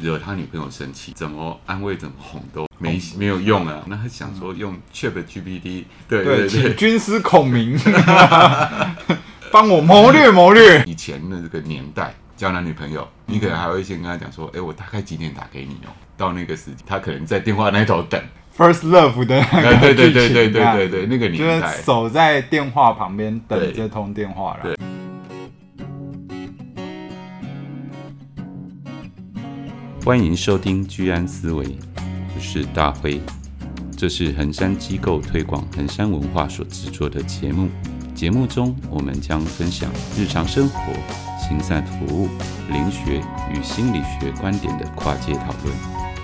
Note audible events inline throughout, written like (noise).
惹他女朋友生气，怎么安慰怎么哄都没没有用啊。那他想说用 ChatGPT，对对对，请 (laughs) 军师孔明 (laughs) 帮我谋略谋略。以前的这个年代交男女朋友，你可能还会先跟他讲说，哎，我大概几点打给你哦。到那个时间，他可能在电话那头等。First Love 的那个对对对对对对对，那个年代，就是守在电话旁边等这通电话了。欢迎收听居安思维，我是大辉，这是衡山机构推广衡山文化所制作的节目。节目中，我们将分享日常生活、行善服务、灵学与心理学观点的跨界讨论。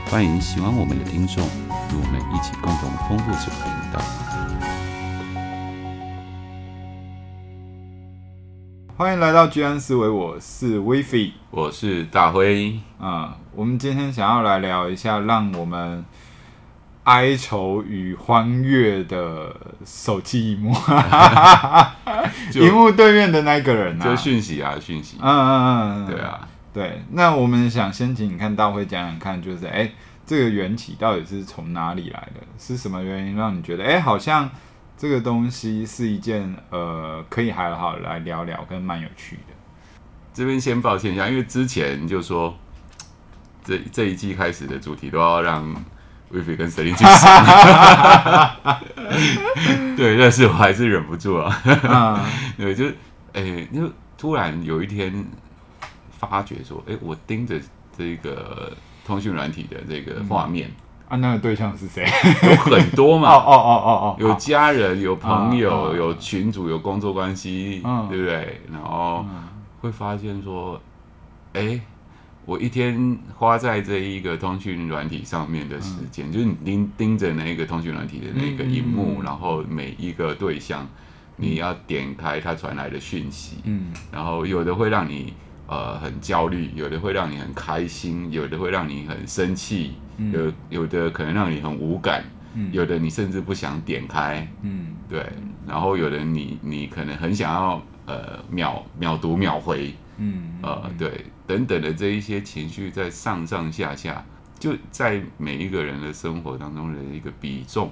欢迎喜欢我们的听众与我们一起共同丰富这个频道。欢迎来到居安思维，我是 Wifi，我是大辉。啊、嗯，我们今天想要来聊一下，让我们哀愁与欢悦的手机荧幕，(laughs) 荧幕对面的那个人啊，就讯息啊，讯息。嗯嗯嗯嗯，对啊，对。那我们想先请你看大辉讲讲看，就是哎，这个缘起到底是从哪里来的？是什么原因让你觉得哎，好像？这个东西是一件呃，可以还好来聊聊，跟蛮有趣的。这边先抱歉一下，因为之前就说这这一季开始的主题都要让威菲跟 Selin 去 (laughs) 想，(laughs) 对，但是我还是忍不住啊。(laughs) 对，就哎，就突然有一天发觉说，哎，我盯着这个通讯软体的这个画面。嗯啊，那个对象是谁？有很多嘛。(laughs) 哦哦哦哦哦，有家人，有朋友，有群主，有工作关系，对不对？然后会发现说，哎，我一天花在这一个通讯软体上面的时间，就是你盯盯着那个通讯软体的那个荧幕，然后每一个对象，你要点开他传来的讯息，嗯，然后有的会让你呃很焦虑，有的会让你很开心，有的会让你很生气。有有的可能让你很无感，嗯、有的你甚至不想点开，嗯，对，然后有的你你可能很想要呃秒秒读秒回，嗯，呃对，等等的这一些情绪在上上下下，就在每一个人的生活当中的一个比重，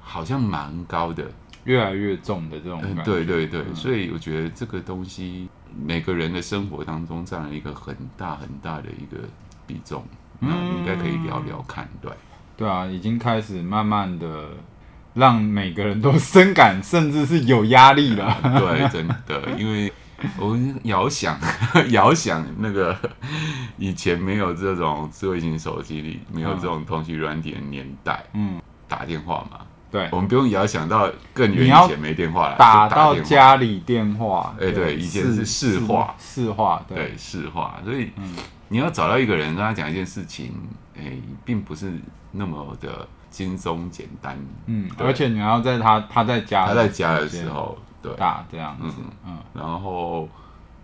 好像蛮高的，越来越重的这种感觉，嗯，对对对，嗯、所以我觉得这个东西每个人的生活当中占了一个很大很大的一个比重。那应该可以聊聊看，对，对啊，已经开始慢慢的让每个人都 (laughs) 深感，甚至是有压力了。(laughs) 对，真的，因为 (laughs) 我遥想，遥想那个以前没有这种智慧型手机里没有这种通讯软体的年代，嗯，打电话嘛，对，我们不用遥想到更远以前没电话了，打到家里电话，哎，对，以前是市话，市话，对，市话，所以，嗯。你要找到一个人跟他讲一件事情，哎、欸，并不是那么的轻松简单。嗯，而且你要在他他在家他在家的时候，对，大这样子，嗯，嗯。然后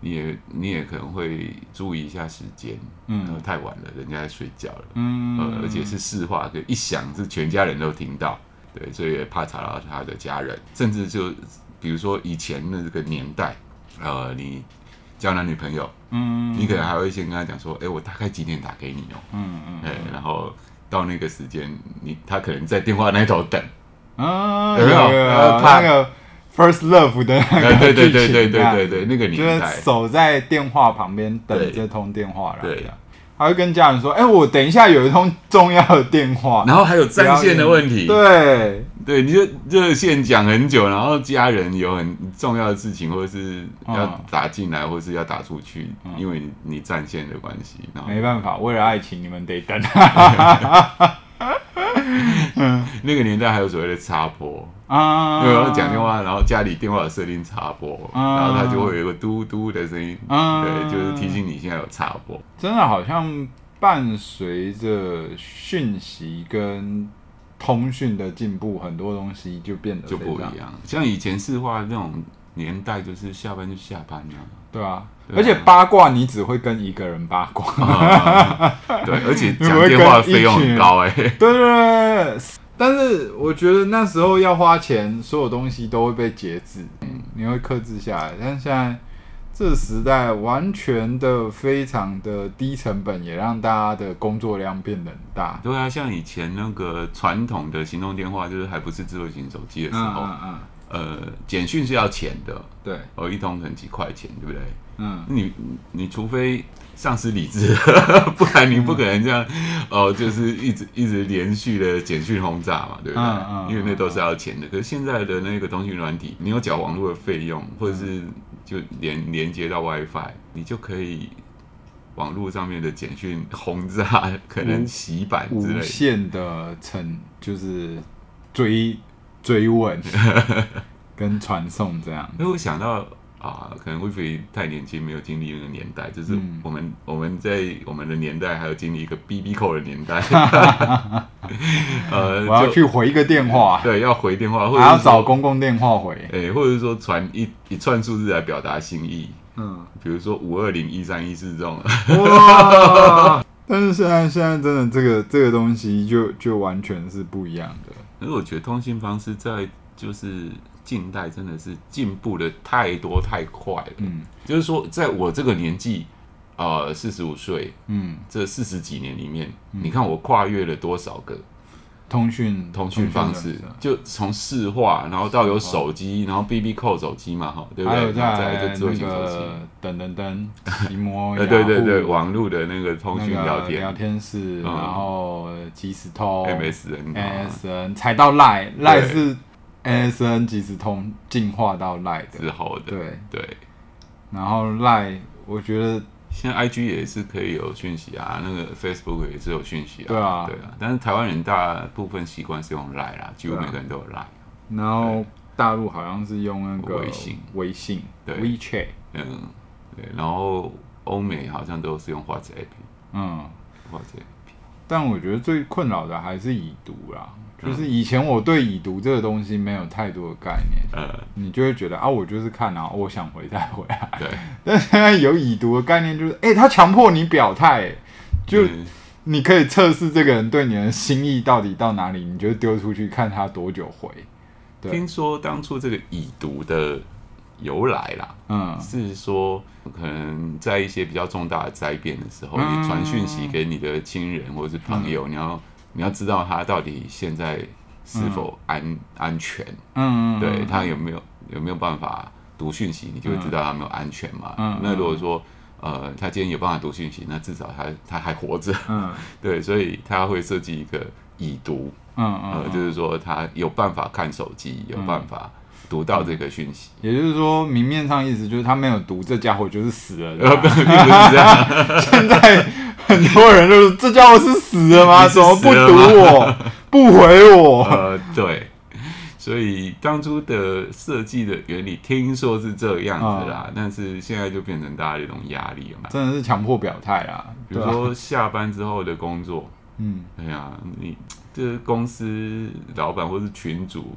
你也你也可能会注意一下时间，嗯，太晚了，人家在睡觉了，嗯，呃，而且是市话，就一响是全家人都听到，对，所以也怕吵到他的家人，甚至就比如说以前的这个年代，呃，你。交男女朋友，嗯，你可能还会先跟他讲说，哎，我大概几点打给你哦，嗯嗯，哎，然后到那个时间，你他可能在电话那头等，啊，有没有？他那个 first love 的那个，对对对对对对对，那个年代，就是守在电话旁边等这通电话来的。还会跟家人说：“哎、欸，我等一下有一通重要的电话，然后还有占线的问题。对对，你就热线讲很久，然后家人有很重要的事情，或者是要打进来，或是要打出去，嗯、因为你占线的关系。没办法，为了爱情，你们得等。嗯，(laughs) 那个年代还有所谓的插播。”啊，对，然后讲电话，然后家里电话有设定插播，啊、然后它就会有一个嘟嘟的声音，啊、对，就是提醒你现在有插播。真的好像伴随着讯息跟通讯的进步，很多东西就变得就不一样。像以前市话那种年代，就是下班就下班了，对啊，对啊，而且八卦你只会跟一个人八卦，啊、(laughs) 对，而且讲电话费用很高 (laughs) 哎，对对对。但是我觉得那时候要花钱，所有东西都会被节制，嗯，你会克制下来。但现在这时代完全的非常的低成本，也让大家的工作量变得很大。对啊，像以前那个传统的行动电话，就是还不是智慧型手机的时候，嗯嗯嗯、呃，简讯是要钱的，对，哦，一通可能几块钱，对不对？嗯，你你除非丧失理智，(laughs) 不然你不可能这样，哦、呃，就是一直一直连续的简讯轰炸嘛，对不对？嗯嗯、因为那都是要钱的。可是现在的那个通讯软体，你有缴网络的费用，或者是就连连接到 WiFi，你就可以网络上面的简讯轰炸，可能洗版之类的，无限的成就是追追问 (laughs) 跟传送这样。因为我想到。啊，可能威菲太年轻，没有经历那个年代。就是我们、嗯、我们在我们的年代，还有经历一个 BB Call 的年代。(laughs) 呃，我要去回一个电话，对，要回电话，或者要找公共电话回。哎、欸，或者是说传一一串数字来表达心意。嗯，比如说五二零一三一四这种。哇！(laughs) 但是现在现在真的这个这个东西就就完全是不一样的。可是我觉得通信方式在就是。近代真的是进步的太多太快了，嗯，就是说，在我这个年纪，呃，四十五岁，嗯，这四十几年里面，嗯、你看我跨越了多少个通讯通讯方式，就从市话，然后到有手机，然后 BB Call 手机嘛，哈，对不对？还有在就智慧型手机，等等等，奇摩，(laughs) 对对对，网络的那个通讯聊天。聊天室，然后即时通，MSN，MSN，才到 Line，Line 是。MSN 即时通进化到 Line 之后的，对。对，然后 Line 我觉得现在 IG 也是可以有讯息啊，那个 Facebook 也是有讯息啊，对啊，对啊，但是台湾人大部分习惯是用 Line 啦，几乎每个人都有 Line，然后大陆好像是用那个微信，微信对，WeChat，嗯，对，然后欧美好像都是用 WhatsApp，嗯，WhatsApp，但我觉得最困扰的还是已读啦。就是以前我对已读这个东西没有太多的概念，呃，你就会觉得啊，我就是看啊，我想回再回来。对，但现在有已读的概念，就是哎、欸，他强迫你表态，就你可以测试这个人对你的心意到底到哪里，你就丢出去看他多久回。对，听说当初这个已读的由来啦，嗯，是说可能在一些比较重大的灾变的时候，嗯、你传讯息给你的亲人或者是朋友，嗯、你要。你要知道他到底现在是否安、嗯、安全，嗯，对他有没有有没有办法读讯息，你就会知道他没有安全嘛。嗯，那如果说呃他今天有办法读讯息，那至少他他还活着，嗯，(laughs) 对，所以他会设计一个已读，嗯嗯，呃，就是说他有办法看手机，有办法。读到这个讯息，也就是说，明面上意思就是他没有读，这家伙就是死了。并不是这样。(laughs) 现在很多人就是这家伙 (laughs) 是死了吗？怎么不读我，(laughs) 不回我？呃，对。所以当初的设计的原理听说是这样子啦，但是现在就变成大家的一种压力了嘛。真的是强迫表态啦。比如说下班之后的工作，嗯，哎呀，你这公司老板或是群主。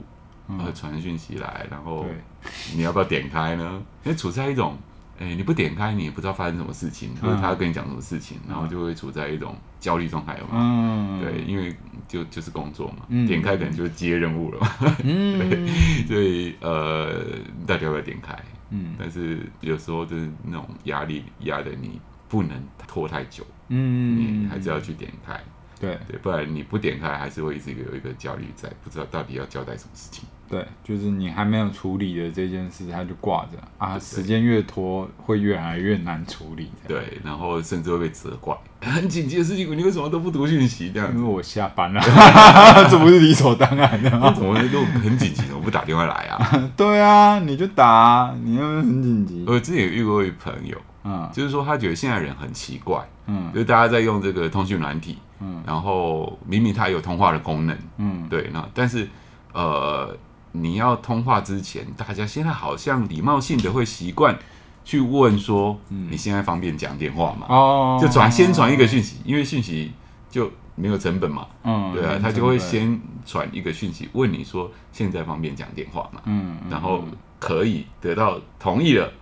会传讯息来，然后 (laughs) 你要不要点开呢？因为处在一种，哎，你不点开，你也不知道发生什么事情，或者他要跟你讲什么事情，然后就会处在一种焦虑状态嘛。嗯，对，因为就就是工作嘛，点开可能就接任务了嘛。嗯，(laughs) 对，所以呃，到底要不要点开？嗯，但是有时候就是那种压力压得你不能拖太久，嗯，你还是要去点开。对对，不然你不点开，还是会一直有一个焦虑在，不知道到底要交代什么事情。对，就是你还没有处理的这件事，它就挂着啊，时间越拖，会越来越难处理。对，然后甚至会被责怪，(laughs) 很紧急的事情，你为什么都不读讯息？这样，因为我下班了，(laughs) (laughs) 这不是理所当然的吗？怎么都很紧急，怎么不打电话来啊？对啊，你就打，你又很紧急。我之前有遇过一位朋友，嗯，就是说他觉得现在人很奇怪，嗯，就是大家在用这个通讯软体，嗯，然后明明它有通话的功能，嗯，对，那但是呃。你要通话之前，大家现在好像礼貌性的会习惯去问说：“你现在方便讲电话吗？”哦，就转先传一个讯息，因为讯息就没有成本嘛。嗯，对啊，他就会先传一个讯息问你说：“现在方便讲电话吗？”嗯，然后可以得到同意了，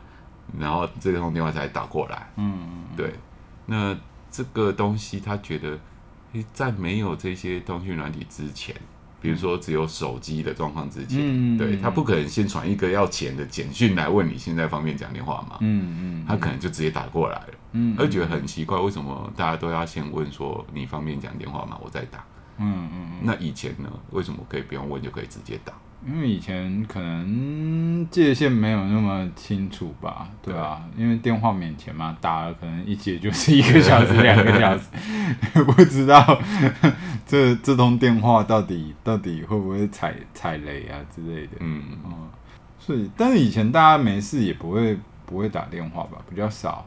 然后这通电话才打过来。嗯，对。那这个东西他觉得，在没有这些通讯软体之前。比如说只有手机的状况之前，嗯、对他不可能先传一个要钱的简讯来问你现在方便讲电话吗？嗯嗯，他可能就直接打过来了。嗯，他就觉得很奇怪，为什么大家都要先问说你方便讲电话吗？我再打。嗯嗯，那以前呢？为什么可以不用问就可以直接打？因为以前可能界限没有那么清楚吧，对吧？对，因为电话免钱嘛，打了可能一接就是一个小时、两个小时，(laughs) 不知道这这通电话到底到底会不会踩踩雷啊之类的。嗯嗯，所以但是以前大家没事也不会不会打电话吧，比较少。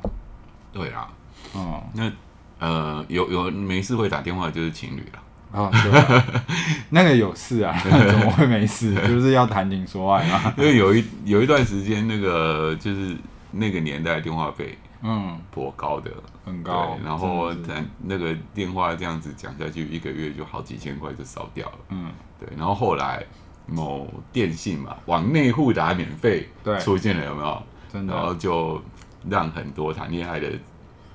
对啊，哦，那呃有有没事会打电话就是情侣了。啊、哦，对啊，那个有事啊，(laughs) 怎么会没事？就是要谈情说爱嘛。(laughs) 因为有一有一段时间，那个就是那个年代电话费，嗯，颇高的，很高。然后咱那个电话这样子讲下去，一个月就好几千块就烧掉了。嗯，对。然后后来某电信嘛，往内互打免费，对，出现了有没有？真的。然后就让很多谈恋爱的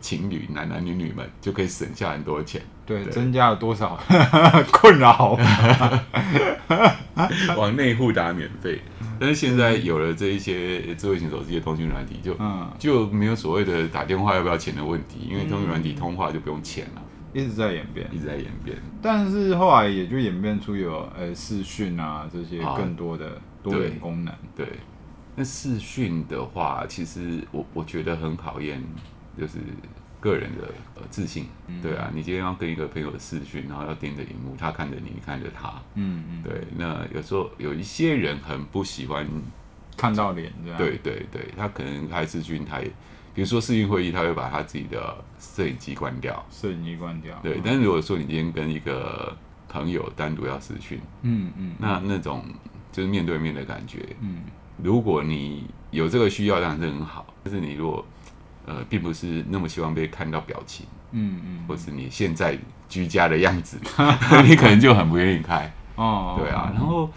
情侣，男男女女们就可以省下很多钱。对，增加了多少 (laughs) 困扰？(laughs) 往内互打免费，但是现在有了这一些智慧型手机的通讯软体，就、嗯、就没有所谓的打电话要不要钱的问题，因为通讯软体通话就不用钱了。一直在演变，一直在演变。但是后来也就演变出有呃视讯啊这些更多的多元功能。对，对，那视讯的话，其实我我觉得很考验，就是。个人的呃自信，嗯、对啊，你今天要跟一个朋友的视讯，然后要盯着荧幕，他看着你，你看着他，嗯嗯，对。那有时候有一些人很不喜欢看到脸，这样，对对对，他可能开视讯，他也，比如说视讯会议，他会把他自己的摄影机关掉，摄影机关掉，对。嗯、但是如果说你今天跟一个朋友单独要视讯，嗯嗯，那那种就是面对面的感觉，嗯，如果你有这个需要，当然是很好。但是你如果呃，并不是那么希望被看到表情，嗯嗯，或是你现在居家的样子，(laughs) 你可能就很不愿意开哦。对啊，然后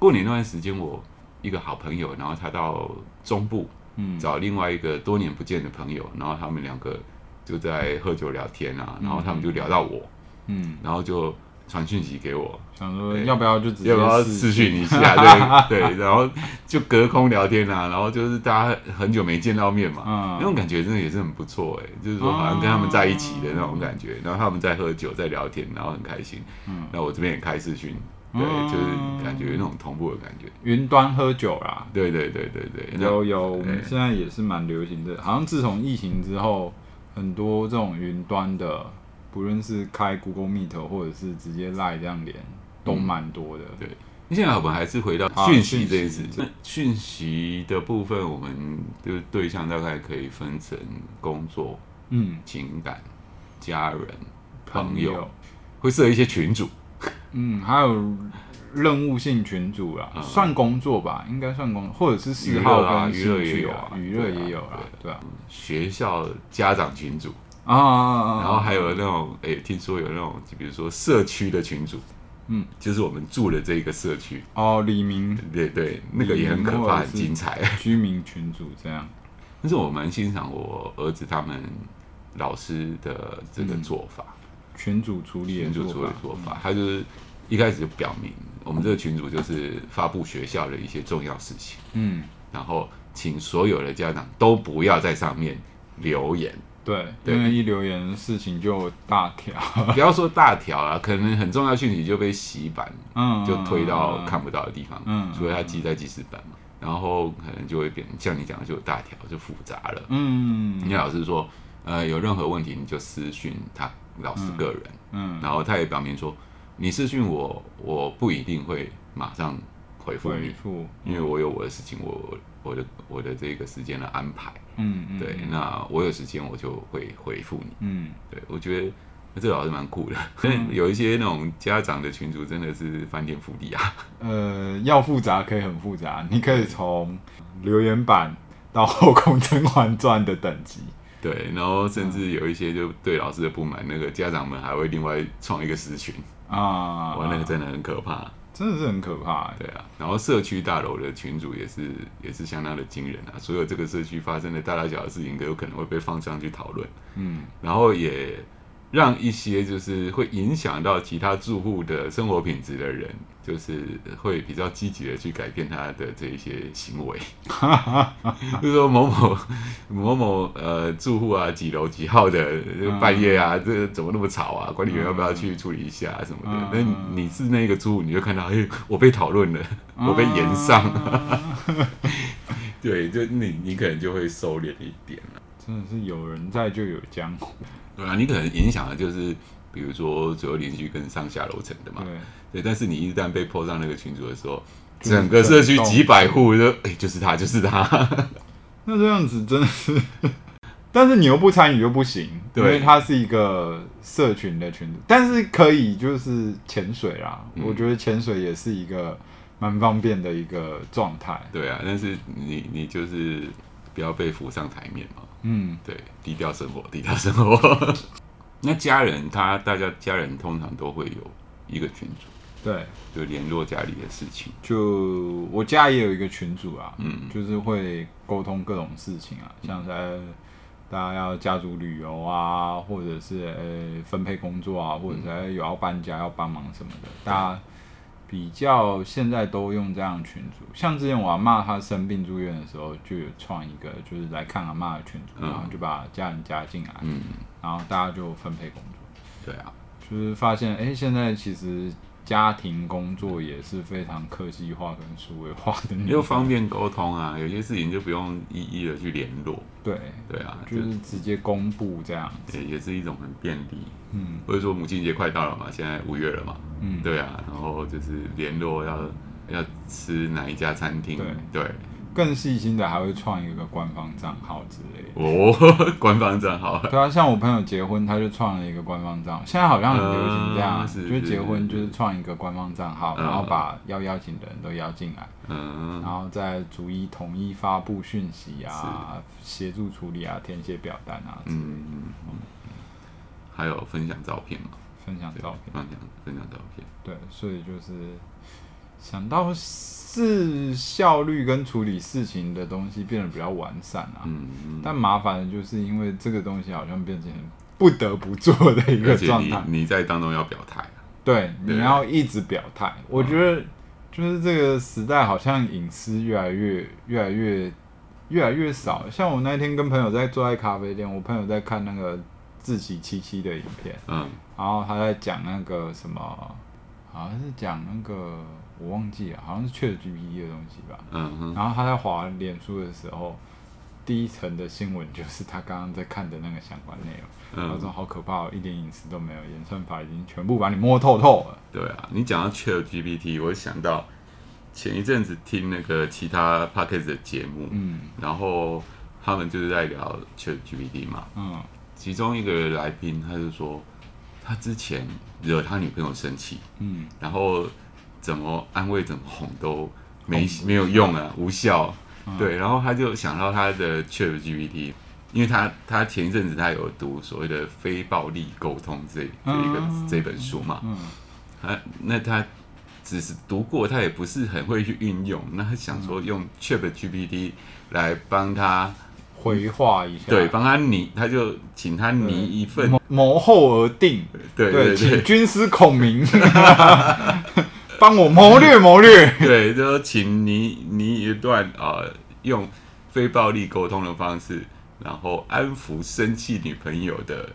过年那段时间，我一个好朋友，然后他到中部，嗯，找另外一个多年不见的朋友，然后他们两个就在喝酒聊天啊，然后他们就聊到我，嗯，然后就。传讯息给我，想说要不要就直接要不要视讯一下，(laughs) 对对，然后就隔空聊天啊，然后就是大家很久没见到面嘛，嗯、那种感觉真的也是很不错哎，就是说好像跟他们在一起的那种感觉，然后他们在喝酒在聊天，然后很开心，嗯，那我这边也开视讯，对，就是感觉那种同步的感觉，云端喝酒啦，对对对对对，有有，我们现在也是蛮流行的，好像自从疫情之后，很多这种云端的。不论是开 Google Meet 或者是直接 Line 这样连，都蛮多的。嗯、对，现在我们还是回到讯息这件事。讯息的部分，我们就对象大概可以分成工作、嗯、情感、家人、朋友，朋友会设一些群组。(laughs) 嗯，还有任务性群组啦，嗯、算工作吧，应该算工作，或者是嗜好啊，娱乐也有啊，娱乐也有啊，对啊，学校家长群组。啊，然后还有那种，哎，听说有那种，就比如说社区的群主，嗯，就是我们住的这个社区。哦，李明，对对，那个也很可怕，很精彩。居民群主这样，但是我蛮欣赏我儿子他们老师的这个做法，群主处理，群主处理做法，他就是一开始就表明，我们这个群主就是发布学校的一些重要事情，嗯，然后请所有的家长都不要在上面留言。对，因为一留言事情就大条，(laughs) 不要说大条啊，可能很重要讯息就被洗版，嗯，就推到看不到的地方，嗯，所以他记在记事本嘛，然后可能就会变，像你讲的就有大条，就复杂了，嗯，你老师说，呃，有任何问题你就私讯他老师个人，嗯，然后他也表明说，你私讯我，我不一定会马上回复你，因为我有我的事情，我我的我的这个时间的安排。嗯，嗯对，那我有时间我就会回复你。嗯，对，我觉得这个老师蛮酷的。嗯、有一些那种家长的群组真的是翻天覆地啊。呃，要复杂可以很复杂，你可以从留言板到后宫甄嬛传的等级。对，然后甚至有一些就对老师的不满，那个家长们还会另外创一个私群啊，哇，那个真的很可怕。真的是很可怕，对啊。然后社区大楼的群主也是也是相当的惊人啊，所有这个社区发生的大大小小的事情都有可能会被放上去讨论。嗯，然后也认让一些就是会影响到其他住户的生活品质的人，就是会比较积极的去改变他的这一些行为。(laughs) 就是说某某某某呃住户啊，几楼几号的半夜啊，这怎么那么吵啊？管理员要不要去处理一下什么的？那你是那个住户，你就看到，哎，我被讨论了，我被延上。(laughs) 对，就你你可能就会收敛一点了。(laughs) 真的是有人在就有江湖。对啊，你可能影响的就是，比如说左右邻居跟上下楼层的嘛。对。对，但是你一旦被 po 上那个群组的时候，整个社区几百户就哎，就是他，就是他。(laughs) 那这样子真的是，但是你又不参与又不行，对因为它是一个社群的群组，但是可以就是潜水啦。嗯、我觉得潜水也是一个蛮方便的一个状态。对啊，但是你你就是不要被浮上台面嘛。嗯，对，低调生活，(laughs) 低调生活。(laughs) 那家人他大家家人通常都会有一个群组，对，就联络家里的事情。就我家也有一个群组啊，嗯，就是会沟通各种事情啊，像在大家要家族旅游啊，或者是呃分配工作啊，或者是有要搬家要帮忙什么的，大家。比较现在都用这样的群组，像之前我阿嬷她生病住院的时候，就有创一个，就是来看阿嬷的群组，嗯、然后就把家人加进来，嗯，然后大家就分配工作。对啊，就是发现，哎、欸，现在其实。家庭工作也是非常科技化跟数位化的，又方便沟通啊，有些事情就不用一一的去联络。对对啊，就是直接公布这样子，对，也是一种很便利。嗯，或者说母亲节快到了嘛，现在五月了嘛，嗯，对啊，然后就是联络要要吃哪一家餐厅，对。对。更细心的还会创一个官方账号之类的哦，官方账号。对啊，像我朋友结婚，他就创了一个官方账号。现在好像很流行这样，嗯、就是结婚就是创一个官方账号，然后把要邀请的人都邀进来，嗯，然后再逐一统一发布讯息啊，协助处理啊，填写表单啊，嗯嗯嗯，还有分享照片嘛，分享照片，分享分享照片，对，所以就是想到。是效率跟处理事情的东西变得比较完善啊，嗯嗯、但麻烦的就是因为这个东西好像变成不得不做的一个状态。你在当中要表态，对，你要一直表态。我觉得就是这个时代好像隐私越来越、越来越、越来越少。像我那天跟朋友在坐在咖啡店，我朋友在看那个自己七七的影片，嗯，然后他在讲那个什么，好像是讲那个。我忘记了，好像是 ChatGPT 的东西吧。嗯哼。然后他在滑脸书的时候，第一层的新闻就是他刚刚在看的那个相关内容。嗯。他说好可怕，哦一点隐私都没有，演算法已经全部把你摸透透了。对啊，你讲到 ChatGPT，我想到前一阵子听那个其他 Podcast 的节目，嗯，然后他们就是在聊 ChatGPT 嘛，嗯，其中一个来宾他就说，他之前惹他女朋友生气，嗯，然后。怎么安慰怎么哄都没没有用啊，无效。对，然后他就想到他的 ChatGPT，因为他他前一阵子他有读所谓的非暴力沟通这这一个这本书嘛，他那他只是读过，他也不是很会去运用。那他想说用 ChatGPT 来帮他回话一下，对，帮他拟，他就请他拟一份谋后而定，对对。对，请军师孔明。(laughs) 帮我谋略谋略，(laughs) 对，就说请你你一段啊、呃，用非暴力沟通的方式，然后安抚生气女朋友的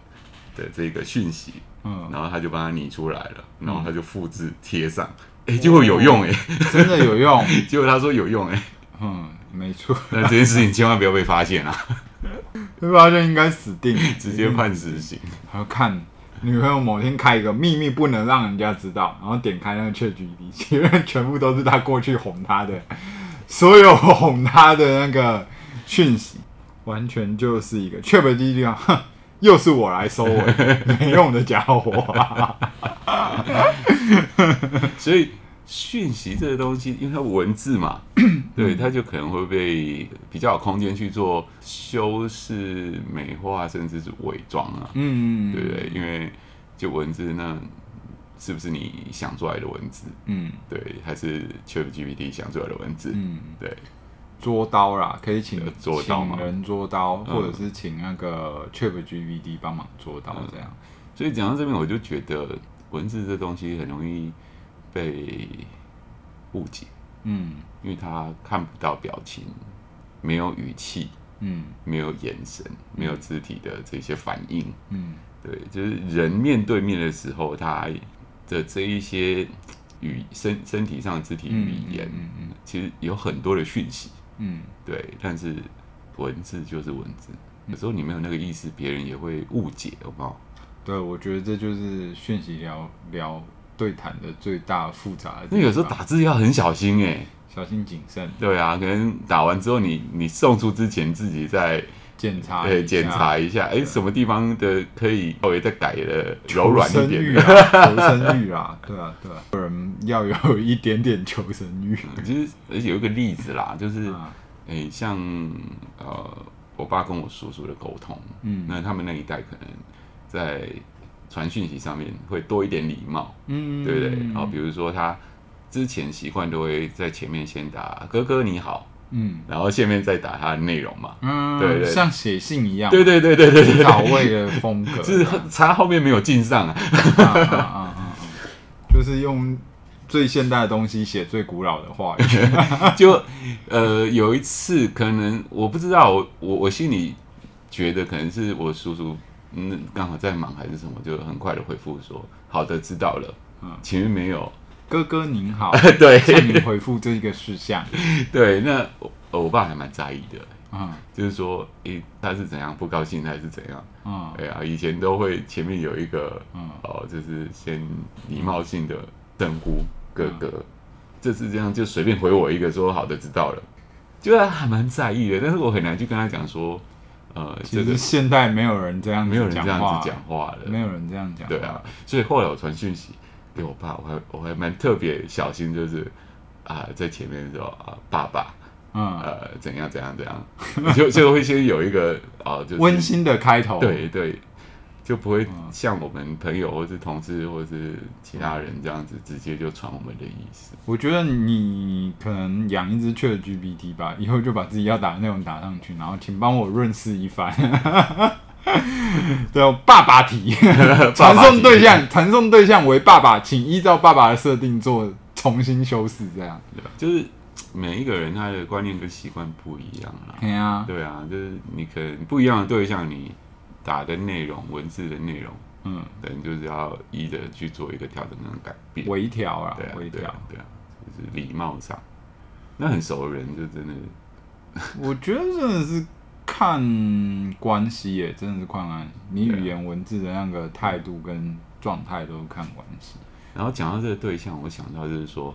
的这个讯息，嗯，然后他就帮他拟出来了，然后他就复制贴上，哎、嗯，结果有用哎，真的有用，(laughs) 结果他说有用哎，嗯，没错，那这件事情千万不要被发现啊，(laughs) 被发现应该死定，直接判死刑，还要看。女朋友某天开一个秘密，不能让人家知道，然后点开那个 ChatGPT，里面全部都是他过去哄她的，所有哄她的那个讯息，完全就是一个 ChatGPT 啊，哼，(laughs) 又是我来收尾，没用的家伙，(laughs) 所以。讯息这个东西，因为它文字嘛，(coughs) 对，它就可能会被比较有空间去做修饰、美化，甚至是伪装啊，嗯，对不对？因为就文字，那是不是你想出来的文字？嗯，对，还是 ChatGPT 想出来的文字？嗯，对，捉刀啦，可以请捉刀请人捉刀，或者是请那个 ChatGPT 帮忙捉刀，这样。所以讲到这边，我就觉得文字这东西很容易被误解，嗯，因为他看不到表情，没有语气，嗯，没有眼神，没有肢体的这些反应，嗯，对，就是人面对面的时候，他的这一些语身身体上的肢体语言，嗯嗯，其实有很多的讯息，嗯，对，但是文字就是文字，有时候你没有那个意思，别人也会误解，好不好？对，我觉得这就是讯息聊聊对谈的最大复杂的。那有时候打字要很小心哎，小心谨慎。对啊，可能打完之后你，你你送出之前自己再检查，对，检查一下，哎、欸，什么地方的可以稍微再改的柔软一点的。(laughs) 求生欲啊，对啊，对啊，有人要有一点点求生欲。其实，而且有一个例子啦，就是，哎、欸，像呃，我爸跟我叔叔的沟通，嗯，那他们那一代可能。在传讯息上面会多一点礼貌，嗯，对不对？然后比如说他之前习惯都会在前面先打“哥哥你好”，嗯，然后下面再打他的内容嘛，嗯，对对，像写信一样，对对对对对对，老味的风格，就是他后面没有进上啊，啊啊啊啊，就是用最现代的东西写最古老的话语，(laughs) 就呃有一次可能我不知道，我我我心里觉得可能是我叔叔。嗯，刚好在忙还是什么，就很快的回复说：“好的，知道了。”嗯，前面没有“哥哥您好”，(laughs) 对，向您回复这一个事项。(laughs) 对，那我我爸还蛮在意的，嗯，就是说，诶、欸，他是怎样不高兴还是怎样？嗯，哎呀，以前都会前面有一个，嗯，哦，就是先礼貌性的称呼哥哥，嗯、这次这样就随便回我一个说：“好的，知道了。”就他还蛮在意的，但是我很难去跟他讲说。呃，其实现代没有人这样，没有人这样子讲话的，没有人这样讲。对啊，所以后来我传讯息给我爸，我还我还蛮特别小心，就是啊，在前面说啊，爸爸，嗯，呃，怎样怎样怎样，就就会先有一个啊，就是温馨的开头，对对。就不会像我们朋友或是同事或是其他人这样子直接就传我们的意思。我觉得你可能养一只 ChatGPT 吧，以后就把自己要打的内容打上去，然后请帮我润饰一番。(laughs) 对，爸爸提 (laughs) 传送对象，传送对象为爸爸，请依照爸爸的设定做重新修饰，这样对吧？就是每一个人他的观念跟习惯不一样啦。对啊，对啊，就是你可能不一样的对象你。打的内容，文字的内容，嗯，等就是要一的去做一个调整跟改变，微调啊，对啊，微调，对啊，就是礼貌上，那很熟的人就真的，我觉得真的是看关系耶，真的是看关系，你语言文字的那个态度跟状态都看关系。然后讲到这个对象，我想到就是说，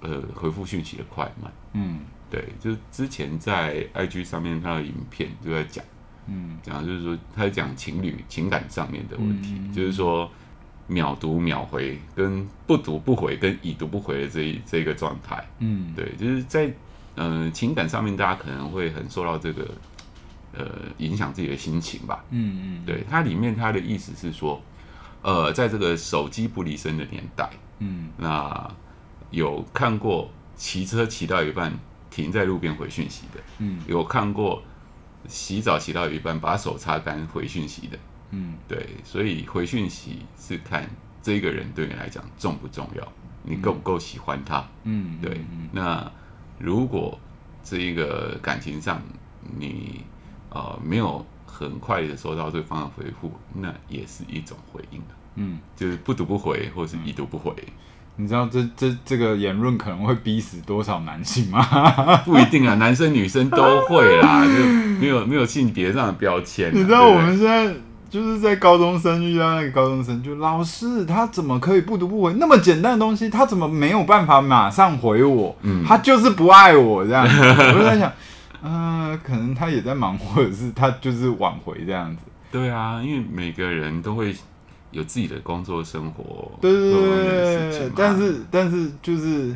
呃，回复讯息的快慢，嗯，对，就是之前在 IG 上面看到影片就在讲。嗯，然后就是说，他在讲情侣情感上面的问题，嗯、就是说秒读秒回跟不读不回跟已读不回的这一这个状态。嗯，对，就是在嗯、呃、情感上面，大家可能会很受到这个呃影响自己的心情吧。嗯嗯，对，它里面它的意思是说，呃，在这个手机不离身的年代，嗯，那有看过骑车骑到一半停在路边回讯息的，嗯，有看过。洗澡洗到一半，把手擦干回讯息的，嗯，对，所以回讯息是看这个人对你来讲重不重要，你够不够喜欢他，嗯，对。那如果这一个感情上你呃没有很快的收到对方的回复，那也是一种回应，嗯，就是不读不回，或是已读不回。你知道这这这个言论可能会逼死多少男性吗？(laughs) 不一定啊，男生女生都会啦，就没有没有性别上的标签。你知道我们现在就是在高中生遇到那个高中生，就老师他怎么可以不读不回？那么简单的东西，他怎么没有办法马上回我？嗯，他就是不爱我这样子。(laughs) 我就在想，嗯、呃，可能他也在忙，或者是他就是挽回这样子。对啊，因为每个人都会。有自己的工作生活，对对对，但是但是就是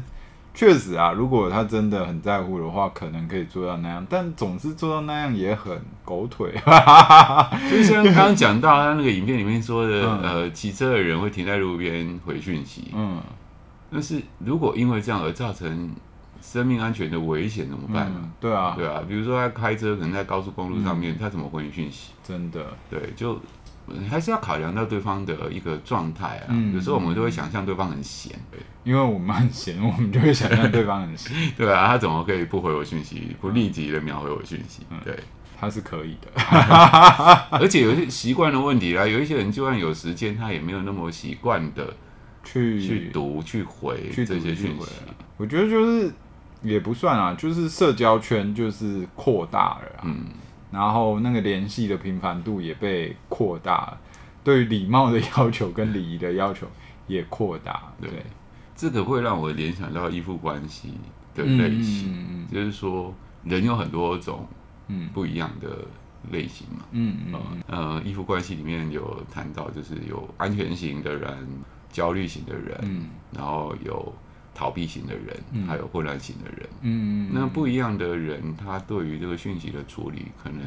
确实啊，如果他真的很在乎的话，可能可以做到那样，但总是做到那样也很狗腿。(laughs) 就像刚刚讲到他那个影片里面说的，嗯、呃，骑车的人会停在路边回讯息，嗯，但是如果因为这样而造成生命安全的危险怎么办呢？嗯、对啊，对啊，比如说他开车可能在高速公路上面，嗯、他怎么回讯息？真的，对，就。还是要考量到对方的一个状态啊。嗯、有时候我们都会想象对方很闲，因为我们很闲，我们就会想象对方很闲。(laughs) 对啊，他怎么可以不回我讯息，不立即的秒回我讯息？嗯、对，他是可以的。(laughs) 而且有些习惯的问题啊，有一些人就算有时间，他也没有那么习惯的去去读、去回这些讯息。我觉得就是也不算啊，就是社交圈就是扩大了啊。嗯。然后那个联系的频繁度也被扩大，对礼貌的要求跟礼仪的要求也扩大。对，对这个会让我联想到依附关系的类型，嗯嗯、就是说人有很多种不一样的类型嘛。嗯嗯，嗯呃，依附关系里面有谈到，就是有安全型的人、焦虑型的人，嗯、然后有。逃避型的人，嗯、还有混乱型的人，嗯，那不一样的人，他对于这个讯息的处理可能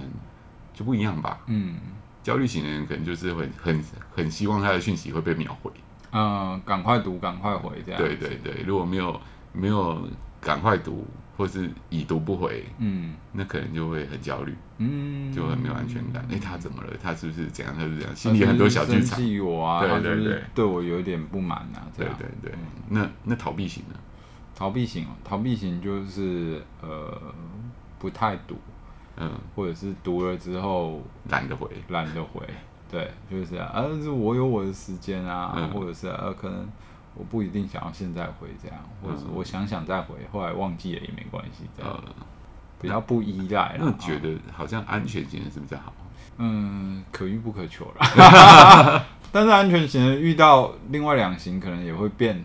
就不一样吧。嗯，焦虑型的人可能就是很很很希望他的讯息会被秒回，嗯，赶快读，赶快回这样。对对对，如果没有没有赶快读，或是已读不回，嗯，那可能就会很焦虑，嗯，就很没有安全感。哎、他怎么了？他是不是怎样？他是不是这样？心里很多小剧场。气我啊！对对对，对我有点不满啊！对对对，那那逃避型呢？逃避型哦，逃避型就是呃不太读，嗯，或者是读了之后懒得回，懒得回。对，就是这样。啊，是我有我的时间啊，嗯、或者是呃可能。我不一定想要现在回这样，或者是我想想再回，后来忘记了也没关系，这样比较不依赖。那觉得好像安全型的是比较好。嗯，可遇不可求了。(laughs) (laughs) 但是安全型的遇到另外两型，可能也会变，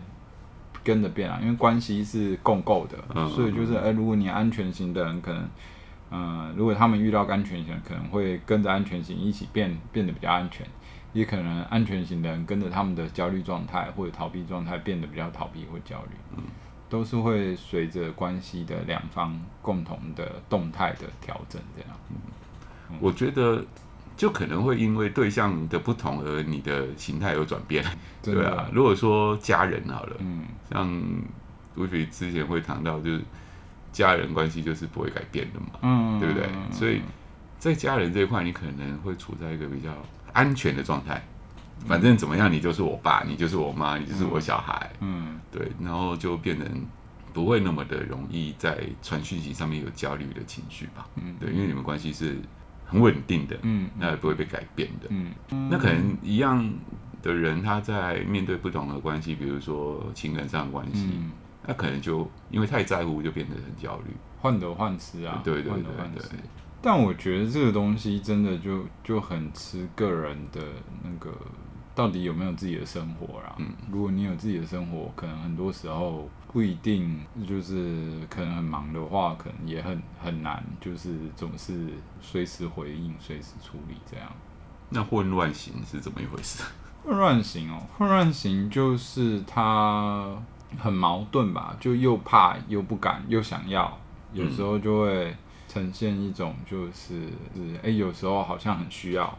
跟着变啊，因为关系是共构的，所以就是，哎，如果你安全型的人可能，嗯，如果他们遇到安全型，可能会跟着安全型一起变，变得比较安全。也可能安全型的人跟着他们的焦虑状态或者逃避状态变得比较逃避或焦虑，嗯，都是会随着关系的两方共同的动态的调整这样。嗯，我觉得就可能会因为对象的不同而你的形态有转变，(laughs) 的对啊。如果说家人好了，嗯，像 Vivi 之前会谈到，就是家人关系就是不会改变的嘛，嗯，对不对？所以在家人这一块，你可能会处在一个比较。安全的状态，反正怎么样，你就是我爸，你就是我妈，你就是我小孩，嗯，对，然后就变成不会那么的容易在传讯息上面有焦虑的情绪吧，嗯，对，因为你们关系是很稳定的，嗯，那也不会被改变的，嗯，那可能一样的人他在面对不同的关系，比如说情感上的关系，那可能就因为太在乎，就变得很焦虑，患得患失啊，对对对对。但我觉得这个东西真的就就很吃个人的那个到底有没有自己的生活啦。嗯，如果你有自己的生活，可能很多时候不一定就是可能很忙的话，可能也很很难，就是总是随时回应、随时处理这样。那混乱型是怎么一回事？混乱型哦，混乱型就是他很矛盾吧，就又怕又不敢又想要，有时候就会。呈现一种就是是哎、欸，有时候好像很需要，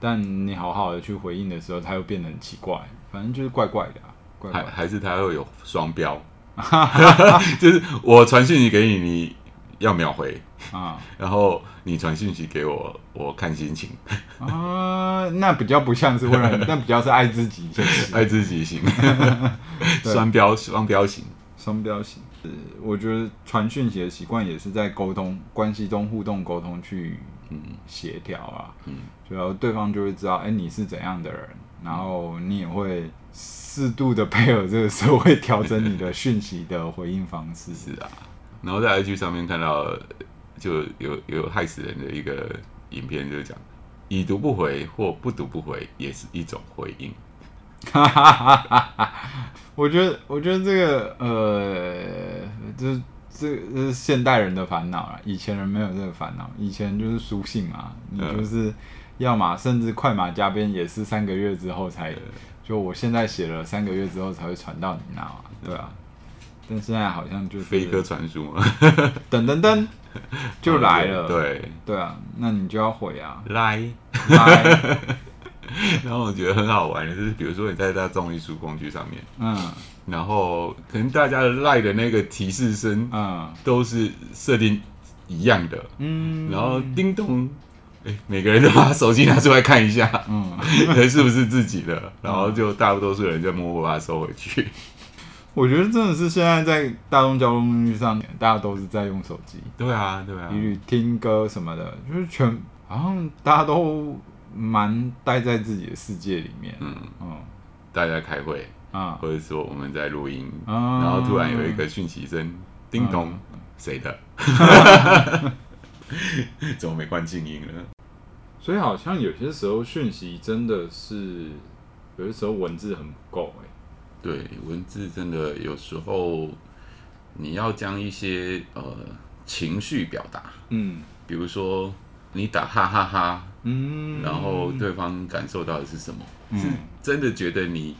但你好好的去回应的时候，他又变得很奇怪，反正就是怪怪的、啊。怪怪的还还是他会有双标，(laughs) 就是我传讯息给你，你要秒回。啊，(laughs) 然后你传讯息给我，我看心情。啊，那比较不像是为了，(laughs) 那比较是爱自己，爱自己型，(laughs) 双标双标型，双标型。我觉得传讯息的习惯也是在沟通关系中互动沟通去嗯协调啊，嗯，然后对方就会知道，哎，你是怎样的人，然后你也会适度的配合这个社会调整你的讯息的回应方式。是啊，然后在 IG 上面看到就有有害死人的一个影片，就是讲已读不回或不读不回也是一种回应。哈哈哈哈哈！我觉得，我觉得这个，呃，这这这是现代人的烦恼了。以前人没有这个烦恼，以前就是书信嘛，你就是要么甚至快马加鞭，也是三个月之后才，就我现在写了三个月之后才会传到你那嘛，对吧？但现在好像就是飞鸽传书嘛，(laughs) 噔噔噔就来了，对对。啊，那你就要回啊，来。来。(laughs) 然后我觉得很好玩的，就是比如说你在大众艺术工具上面，嗯，然后可能大家的赖的那个提示声，嗯，都是设定一样的，嗯，然后叮咚，欸，每个人都把手机拿出来看一下，嗯，(laughs) 是不是自己的？然后就大多数人就默默把它收回去。我觉得真的是现在在大众交通工具上，大家都是在用手机。对啊，对啊，比如听歌什么的，就是全好像大家都蛮待在自己的世界里面。嗯嗯，大家在开会啊，或者说我们在录音，然后突然有一个讯息声，叮咚，谁的？(laughs) (laughs) 怎么没关静音了？所以好像有些时候讯息真的是，有些时候文字很不够哎。对，文字真的有时候你要将一些呃情绪表达，嗯，比如说你打哈哈哈，嗯，然后对方感受到的是什么？嗯，是真的觉得你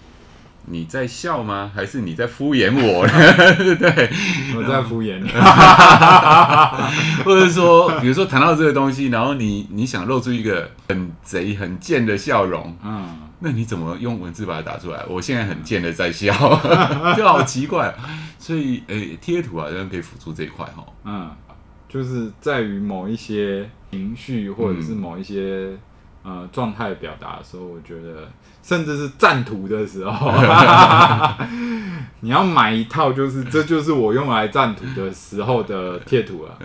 你在笑吗？还是你在敷衍我呢？(laughs) 对，我在敷衍你，(laughs) 或者说，比如说谈到这个东西，然后你你想露出一个很贼很贱的笑容，嗯。那你怎么用文字把它打出来？我现在很贱的在笑，(laughs) 就好奇怪。所以，诶、欸，贴图好像可以辅助这一块哈。嗯，就是在于某一些情绪或者是某一些、嗯、呃状态表达的时候，我觉得，甚至是赞图的时候，(laughs) 你要买一套，就是这就是我用来赞图的时候的贴图啊。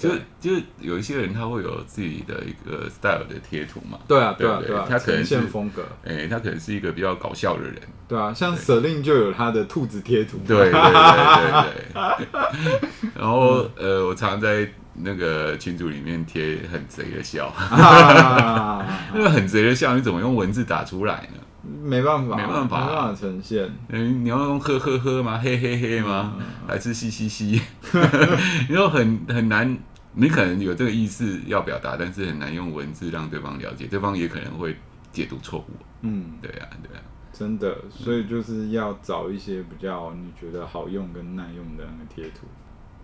就是就是有一些人他会有自己的一个 style 的贴图嘛，对啊，对啊，对啊，他可能是风格，哎，他可能是一个比较搞笑的人，对啊，像 Celine 就有他的兔子贴图，对对对对对，(laughs) 然后呃，我常常在那个群组里面贴很贼的笑，(laughs) 那个很贼的笑，你怎么用文字打出来呢？没办法，没办法，没办法呈现。嗯，你要用呵呵呵吗？嘿嘿嘿吗？还是嘻嘻嘻？(laughs) 你要很很难。你可能有这个意思要表达，但是很难用文字让对方了解，对方也可能会解读错误。嗯，对啊，对啊，真的，所以就是要找一些比较你觉得好用跟耐用的那个贴图。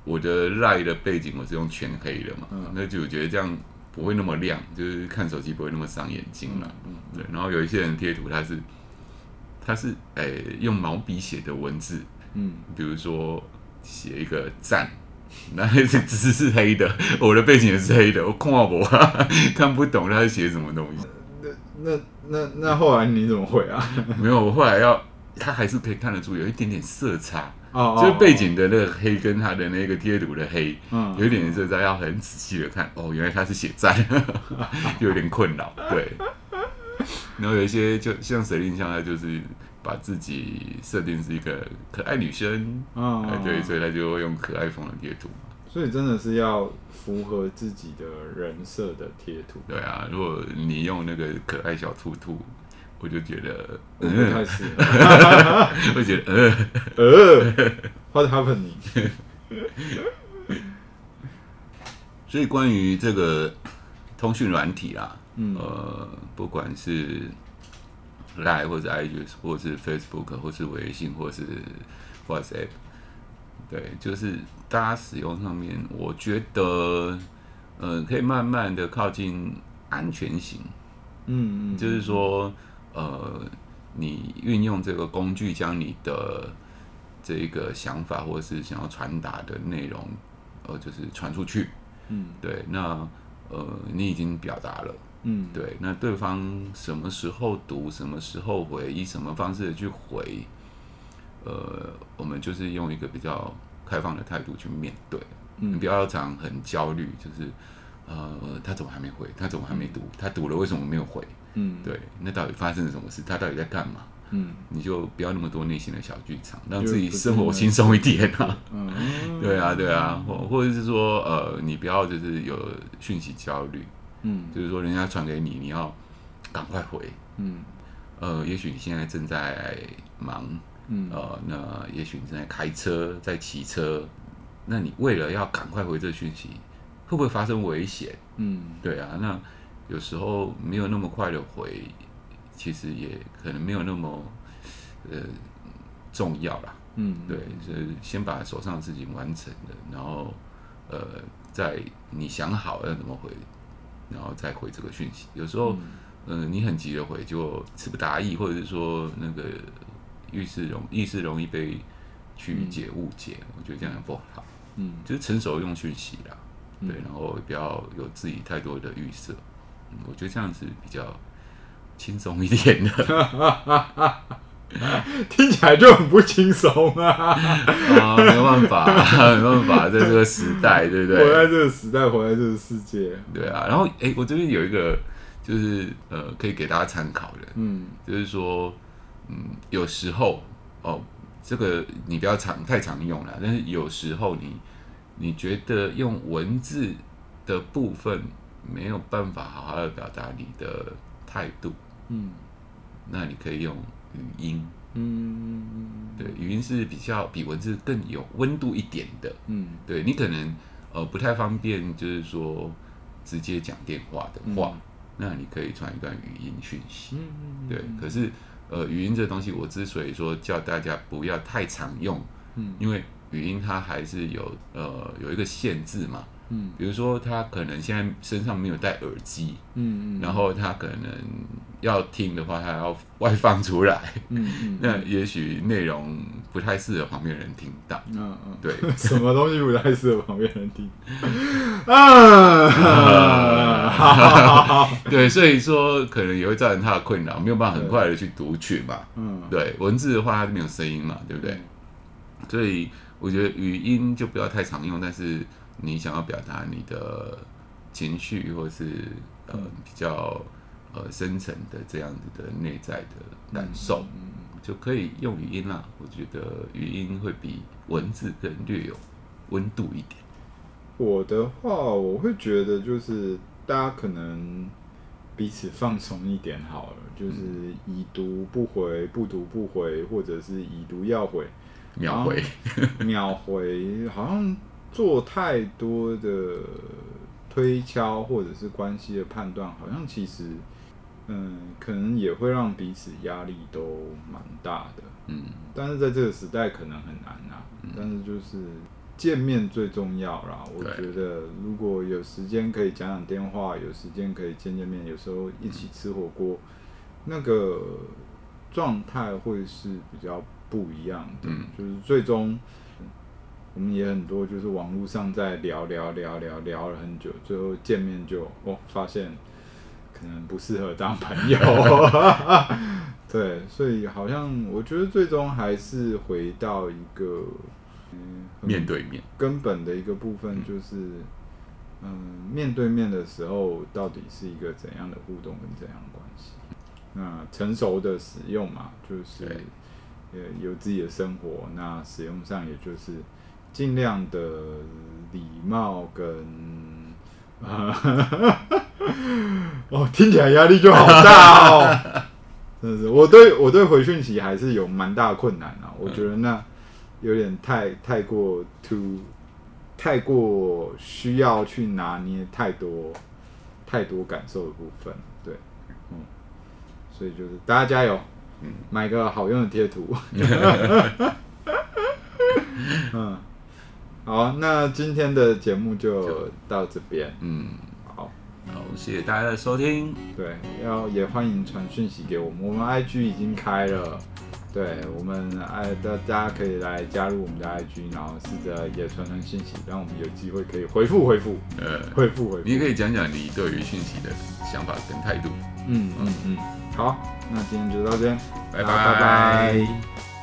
我的 LINE 的背景我是用全黑的嘛，嗯、那就我觉得这样不会那么亮，就是看手机不会那么伤眼睛了。嗯，嗯对。然后有一些人贴图，他是他是诶、欸、用毛笔写的文字，嗯，比如说写一个赞。(laughs) 那是只是黑的，我的背景也是黑的，我看不 (laughs) 看不懂他在写什么东西。那那那那后来你怎么会啊？(laughs) 没有，我后来要他还是可以看得出有一点点色差，哦，就是背景的那个黑跟他的那个贴图的黑，嗯，有一点点色差，要很仔细的看。哦，原来他是写赞，就有点困扰。对，然后有一些就像谁印象，他就是。把自己设定是一个可爱女生，嗯，对，所以他就会用可爱风的贴图。所以真的是要符合自己的人设的贴图。对啊，如果你用那个可爱小兔兔，我就觉得不太适合。(laughs) 会觉得呃呃，What happening？所以关于这个通讯软体啊，嗯，呃，不管是。Line 或者 IG 或是 Facebook 或是微信或是 WhatsApp，对，就是大家使用上面，我觉得，呃，可以慢慢的靠近安全型。嗯嗯，就是说，呃，你运用这个工具，将你的这个想法或是想要传达的内容，呃，就是传出去。嗯，对，那呃，你已经表达了。嗯，对，那对方什么时候读，什么时候回，以什么方式去回，呃，我们就是用一个比较开放的态度去面对，嗯，你不要常很焦虑，就是呃，他怎么还没回？他怎么还没读？他读了为什么没有回？嗯，对，那到底发生了什么事？他到底在干嘛？嗯，你就不要那么多内心的小剧场，让自己生活轻松一点啊。(laughs) 嗯，对啊，对啊，或或者是说，呃，你不要就是有讯息焦虑。嗯，就是说，人家传给你，你要赶快回。嗯，呃，也许你现在正在忙，嗯，呃，那也许你正在开车，在骑车，那你为了要赶快回这讯息，会不会发生危险？嗯，对啊，那有时候没有那么快的回，其实也可能没有那么呃重要啦。嗯，对，所以先把手上的事情完成了，然后呃，在你想好要怎么回。然后再回这个讯息，有时候，嗯、呃，你很急的回就词不达意，或者是说那个遇事容遇事容易被曲解误解，嗯、我觉得这样不好。嗯，就是成熟用讯息啦，嗯、对，然后不要有自己太多的预设。我觉得这样子比较轻松一点的。(laughs) (laughs) 听起来就很不轻松啊！啊，没有办法，(laughs) 没办法，在这个时代，对不对？活在这个时代，活在这个世界，对啊。然后，哎、欸，我这边有一个，就是呃，可以给大家参考的，嗯，就是说，嗯，有时候哦，这个你不要常太常用了，但是有时候你你觉得用文字的部分没有办法好好的表达你的态度，嗯，那你可以用。语音，嗯，对，语音是比较比文字更有温度一点的，嗯，对你可能呃不太方便，就是说直接讲电话的话，嗯、那你可以传一段语音讯息，嗯，对。可是呃，语音这东西，我之所以说叫大家不要太常用，嗯，因为语音它还是有呃有一个限制嘛。嗯，比如说他可能现在身上没有戴耳机，嗯嗯，然后他可能要听的话，他要外放出来，嗯嗯，(laughs) 那也许内容不太适合旁边人听到，嗯嗯，对，(laughs) 什么东西不太适合旁边人听？(laughs) 啊，好好好，对，所以说可能也会造成他的困扰，没有办法很快的去读取嘛，嗯，对，文字的话它是没有声音嘛，对不对？所以我觉得语音就不要太常用，但是。你想要表达你的情绪，或是呃比较呃深层的这样子的内在的感受，就可以用语音啦。我觉得语音会比文字更略有温度一点。我的话，我会觉得就是大家可能彼此放松一点好了，就是已读不回，不读不回，或者是已读要回，秒回，秒回，好像。做太多的推敲或者是关系的判断，好像其实，嗯，可能也会让彼此压力都蛮大的。嗯，但是在这个时代可能很难啊。嗯，但是就是见面最重要啦。我觉得如果有时间可以讲讲电话，有时间可以见见面，有时候一起吃火锅，嗯，那个状态会是比较不一样的。嗯，就是最终。我们也很多，就是网络上在聊聊聊聊聊了很久，最后见面就哦，发现可能不适合当朋友。(laughs) 对，所以好像我觉得最终还是回到一个嗯面对面根本的一个部分，就是嗯面对面的时候到底是一个怎样的互动跟怎样的关系？那成熟的使用嘛，就是呃有自己的生活，那使用上也就是。尽量的礼貌跟，啊，(laughs) 哦，听起来压力就好大哦，(laughs) 真的是，我对我对回讯息还是有蛮大的困难啊，我觉得那有点太太过 too，太过需要去拿捏太多太多感受的部分，对，嗯，所以就是大家加油，嗯，买个好用的贴图，(laughs) 嗯。好，那今天的节目就到这边。嗯，好，好，谢谢大家的收听。对，要也欢迎传讯息给我们，我们 IG 已经开了。对，我们爱大大家可以来加入我们的 IG，然后试着也传传讯息，让我们有机会可以回复回复。呃，回复回复。你可以讲讲你对于讯息的想法跟态度。嗯嗯嗯，好，那今天就到这边，拜拜拜拜。